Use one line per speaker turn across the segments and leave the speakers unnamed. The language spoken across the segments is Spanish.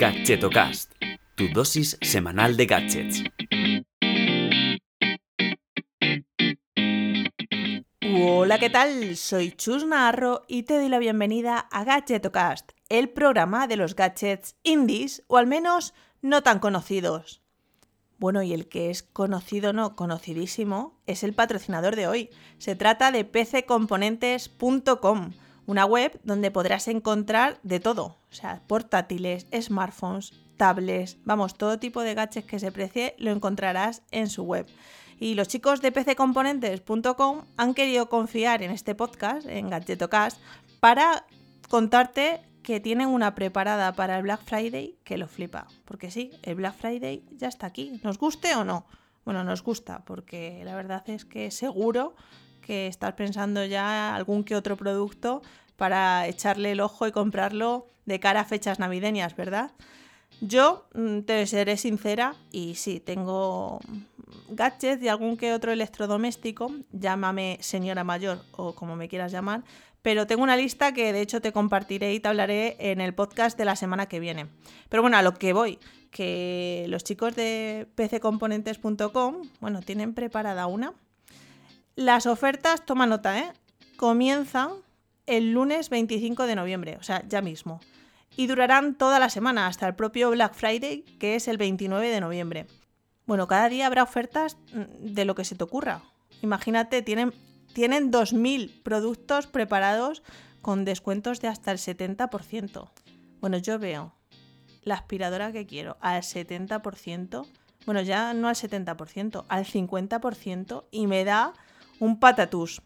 Gadgetocast, tu dosis semanal de gadgets.
Hola, ¿qué tal? Soy Chus Narro y te doy la bienvenida a Gadgetocast, el programa de los gadgets indies, o al menos no tan conocidos. Bueno, y el que es conocido, no, conocidísimo, es el patrocinador de hoy. Se trata de pccomponentes.com, una web donde podrás encontrar de todo, o sea, portátiles, smartphones, tablets, vamos, todo tipo de gadgets que se precie lo encontrarás en su web. Y los chicos de pccomponentes.com han querido confiar en este podcast, en Gadgetocast, para contarte que tienen una preparada para el Black Friday que lo flipa. Porque sí, el Black Friday ya está aquí. ¿Nos guste o no? Bueno, nos gusta, porque la verdad es que seguro que estás pensando ya algún que otro producto para echarle el ojo y comprarlo de cara a fechas navideñas, ¿verdad? Yo mm, te seré sincera y sí, tengo gadgets y algún que otro electrodoméstico, llámame señora mayor o como me quieras llamar, pero tengo una lista que de hecho te compartiré y te hablaré en el podcast de la semana que viene. Pero bueno, a lo que voy, que los chicos de pccomponentes.com, bueno, tienen preparada una. Las ofertas, toma nota, ¿eh? Comienzan el lunes 25 de noviembre, o sea, ya mismo. Y durarán toda la semana, hasta el propio Black Friday, que es el 29 de noviembre. Bueno, cada día habrá ofertas mm, de lo que se te ocurra. Imagínate, tienen tienen 2.000 productos preparados con descuentos de hasta el 70%. Bueno, yo veo la aspiradora que quiero al 70%, bueno, ya no al 70%, al 50% y me da un patatús.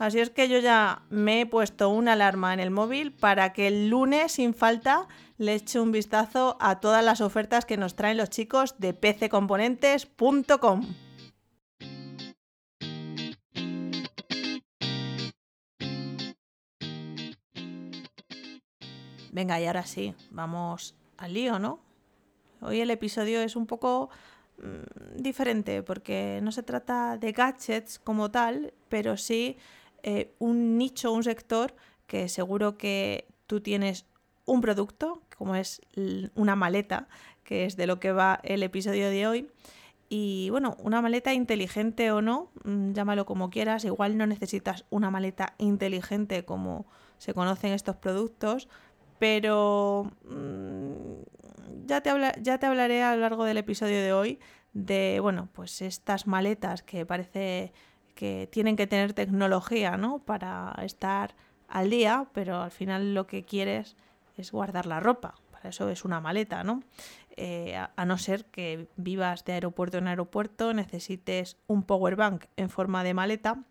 Así es que yo ya me he puesto una alarma en el móvil para que el lunes sin falta le eche un vistazo a todas las ofertas que nos traen los chicos de pccomponentes.com. Venga, y ahora sí, vamos al lío, ¿no? Hoy el episodio es un poco mm, diferente porque no se trata de gadgets como tal, pero sí eh, un nicho, un sector que seguro que tú tienes un producto, como es una maleta, que es de lo que va el episodio de hoy. Y bueno, una maleta inteligente o no, mm, llámalo como quieras, igual no necesitas una maleta inteligente como se conocen estos productos, pero mm, ya, te ya te hablaré a lo largo del episodio de hoy de, bueno, pues estas maletas que parece que tienen que tener tecnología, ¿no? Para estar al día, pero al final lo que quieres es guardar la ropa. Para eso es una maleta, ¿no? Eh, a, no ser que vivas de aeropuerto en aeropuerto, necesites un power bank en forma de maleta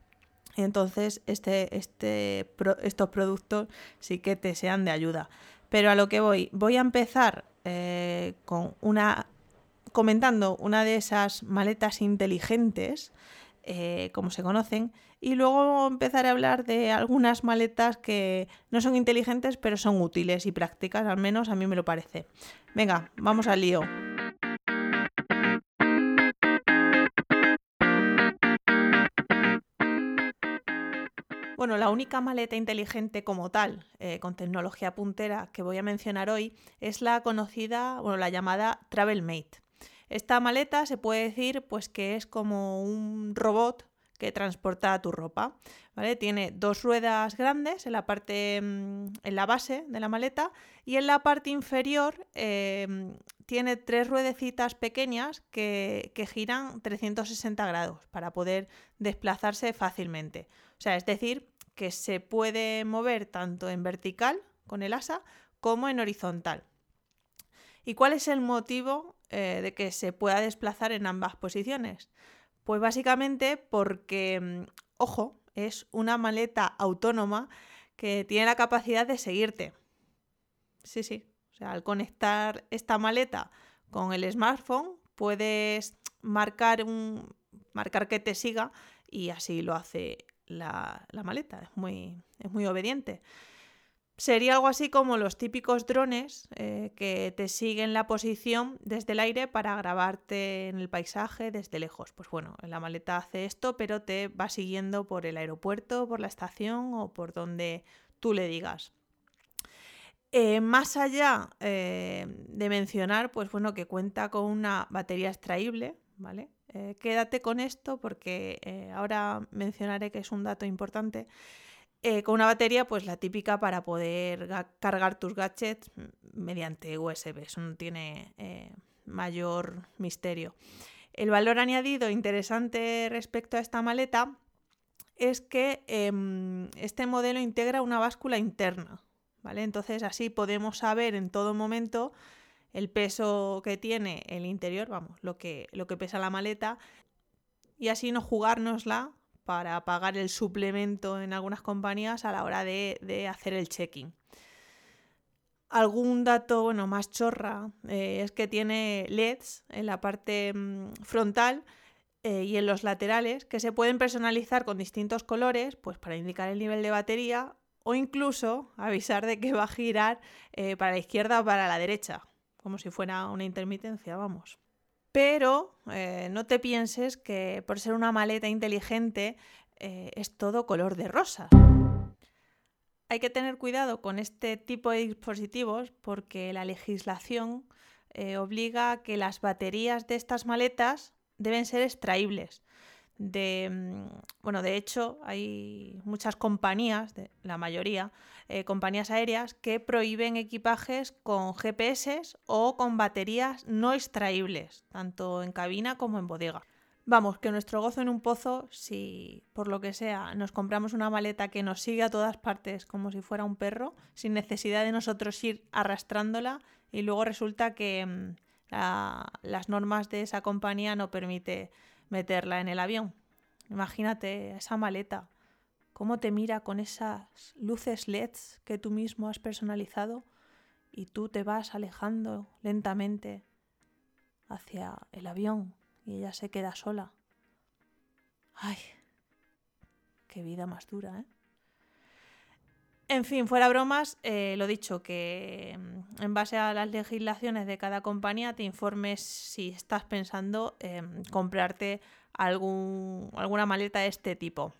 entonces este, este, estos productos sí que te sean de ayuda. Pero a lo que voy, voy a empezar eh, con una comentando una de esas maletas inteligentes, eh, como se conocen, y luego empezaré a hablar de algunas maletas que no son inteligentes, pero son útiles y prácticas, al menos a mí me lo parece. Venga, vamos al lío. Bueno, la única maleta inteligente como tal, eh, con tecnología puntera, que voy a mencionar hoy, es la conocida, bueno, la llamada TravelMate. Esta maleta se puede decir pues que es como un robot que transporta tu ropa. ¿vale? Tiene dos ruedas grandes en la parte, mm, en la base de la maleta y en la parte inferior em, tiene tres ruedecitas pequeñas que, que, giran 360 grados para poder desplazarse fácilmente. O sea, es decir, que se puede mover tanto en vertical con el asa como en horizontal. ¿Y cuál es el motivo eh, de que se pueda desplazar en ambas posiciones? Pues básicamente porque, mm, ojo, es una maleta autónoma que tiene la capacidad de seguirte. Sí, sí. O sea, al conectar esta maleta con el smartphone, puedes marcar un marcar que te siga y así lo hace la, maleta, es muy, es muy obediente. Sería algo así como los típicos drones eh, que te siguen la posición desde el aire para grabarte en el paisaje desde lejos. Pues bueno, la maleta hace esto, pero te va siguiendo por el aeropuerto, por la estación o por donde tú le digas. Eh, más allá eh, de mencionar, pues bueno, que cuenta con una batería extraíble, ¿vale? Quédate con esto porque ahora mencionaré que es un dato importante. Con una batería, pues la típica para poder cargar tus gadgets mediante USB. Eso no tiene mayor misterio. El valor añadido interesante respecto a esta maleta es que em, este modelo integra una báscula interna, ¿vale? Entonces así podemos saber en todo momento el peso que tiene el interior, vamos, lo que, lo que pesa la maleta, y así no jugárnosla para pagar el suplemento en algunas compañías a la hora de, hacer el check-in. Algún dato bueno, más chorra eh, es que tiene LEDs en la parte mm, frontal eh, y en los laterales que se pueden personalizar con distintos colores pues para indicar el nivel de batería o incluso avisar de que va a girar eh, para la izquierda o para la derecha, como si fuera una intermitencia, vamos. Pero eh, no te pienses que por ser una maleta inteligente eh, es todo color de rosa. Hay que tener cuidado con este tipo de dispositivos porque la legislación obliga a que las baterías de estas maletas deben ser extraíbles de, mm, bueno, de hecho hay muchas compañías, la mayoría, eh, compañías aéreas que prohíben equipajes con GPS o con baterías no extraíbles, tanto en cabina como en bodega. Vamos, que nuestro gozo en un pozo, si por lo que sea nos compramos una maleta que nos sigue a todas partes como si fuera un perro, sin necesidad de nosotros ir arrastrándola y luego resulta que mm, las normas de esa compañía no permite meterla en el avión. Imagínate esa maleta, cómo te mira con esas luces LEDs que tú mismo has personalizado y tú te vas alejando lentamente hacia el avión y ella se queda sola. Ay, qué vida más dura, ¿eh? En fin, fuera bromas, eh, lo dicho, que mm, en base a las legislaciones de cada compañía te informes si estás pensando en comprarte algún, alguna maleta de este tipo.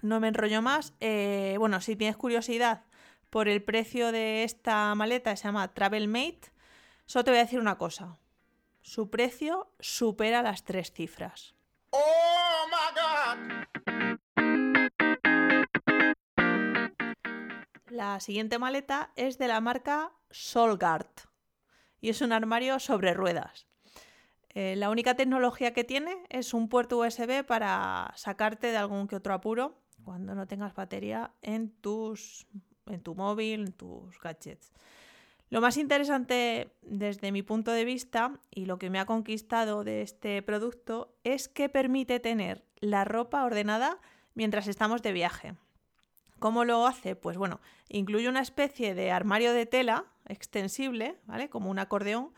No me enrollo más. Eh, bueno, si tienes curiosidad por el precio de esta maleta, se llama Travelmate, solo te voy a decir una cosa. Su precio supera las tres cifras. Oh my God. La siguiente maleta es de la marca Solgard y es un armario sobre ruedas. Eh, la única tecnología que tiene es un puerto USB para sacarte de algún que otro apuro cuando no tengas batería en, tus, en tu móvil, en tus gadgets. Lo más interesante desde mi punto de vista y lo que me ha conquistado de este producto es que permite tener la ropa ordenada mientras estamos de viaje. ¿Cómo lo hace? Pues bueno, incluye una especie de armario de tela extensible, ¿vale? Como un acordeón,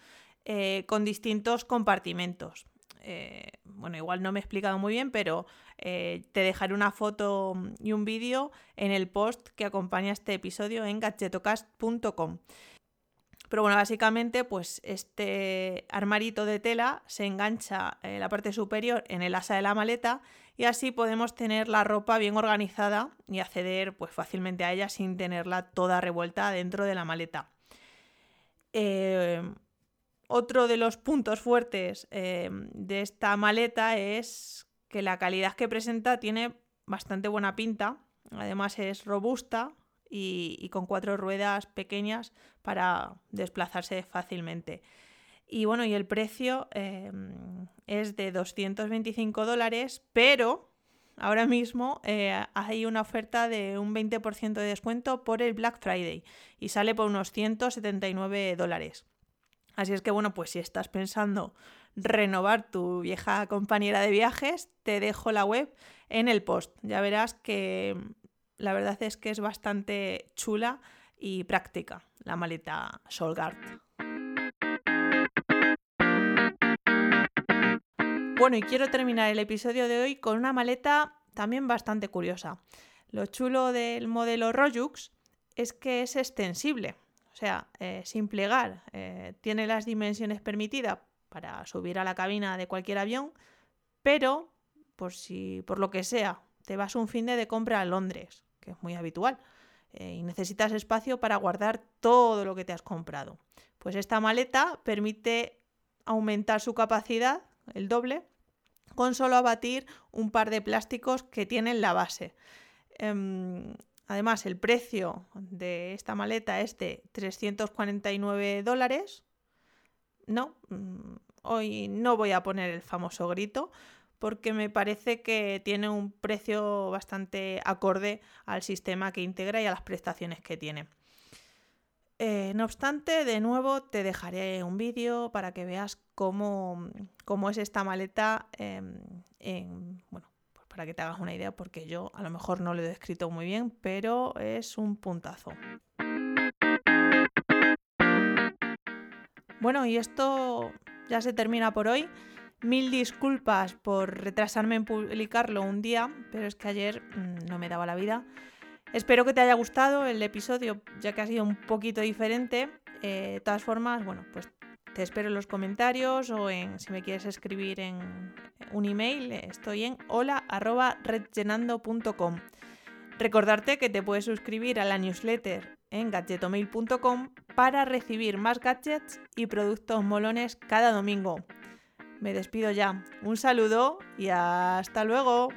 eh, con distintos compartimentos. Eh, bueno, igual no me he explicado muy bien, pero eh, te dejaré una foto y un vídeo en el post que acompaña este episodio en gadgetocast.com. Pero bueno, básicamente, pues este armarito de tela se engancha en la parte superior en el asa de la maleta y así podemos tener la ropa bien organizada y acceder pues fácilmente a ella sin tenerla toda revuelta dentro de la maleta. Eh, otro de los puntos fuertes eh, de esta maleta es que la calidad que presenta tiene bastante buena pinta, además es robusta, y, con cuatro ruedas pequeñas para desplazarse fácilmente. Y bueno, y el precio em, es de 225 dólares, pero ahora mismo eh, hay una oferta de un 20% de descuento por el Black Friday y sale por unos 179 dólares. Así es que bueno, pues si estás pensando renovar tu vieja compañera de viajes, te dejo la web en el post. Ya verás que la verdad es que es bastante chula y práctica la maleta Solgard. Bueno, y quiero terminar el episodio de hoy con una maleta también bastante curiosa. Lo chulo del modelo Rojux es que es extensible, o sea, eh, sin plegar. Eh, tiene las dimensiones permitidas para subir a la cabina de cualquier avión, pero por si por lo que sea te vas un fin de compra a Londres es muy habitual, eh, y necesitas espacio para guardar todo lo que te has comprado. Pues esta maleta permite aumentar su capacidad, el doble, con solo abatir un par de plásticos que tienen la base. Em, además, el precio de esta maleta es de 349 dólares. No, mm, hoy no voy a poner el famoso grito porque me parece que tiene un precio bastante acorde al sistema que integra y a las prestaciones que tiene. Eh, no obstante, de nuevo te dejaré un vídeo para que veas cómo, es esta maleta, em, bueno, pues para que te hagas una idea, porque yo a lo mejor no lo he descrito muy bien, pero es un puntazo. Bueno, y esto ya se termina por hoy. Mil disculpas por retrasarme en publicarlo un día, pero es que ayer mm, no me daba la vida. Espero que te haya gustado el episodio, ya que ha sido un poquito diferente. Eh, de todas formas, bueno, pues te espero en los comentarios o en si me quieres escribir en un email, estoy en hola@redgenando.com. Recordarte que te puedes suscribir a la newsletter en gadgetomail.com para recibir más gadgets y productos molones cada domingo. Me despido ya. Un saludo y hasta luego.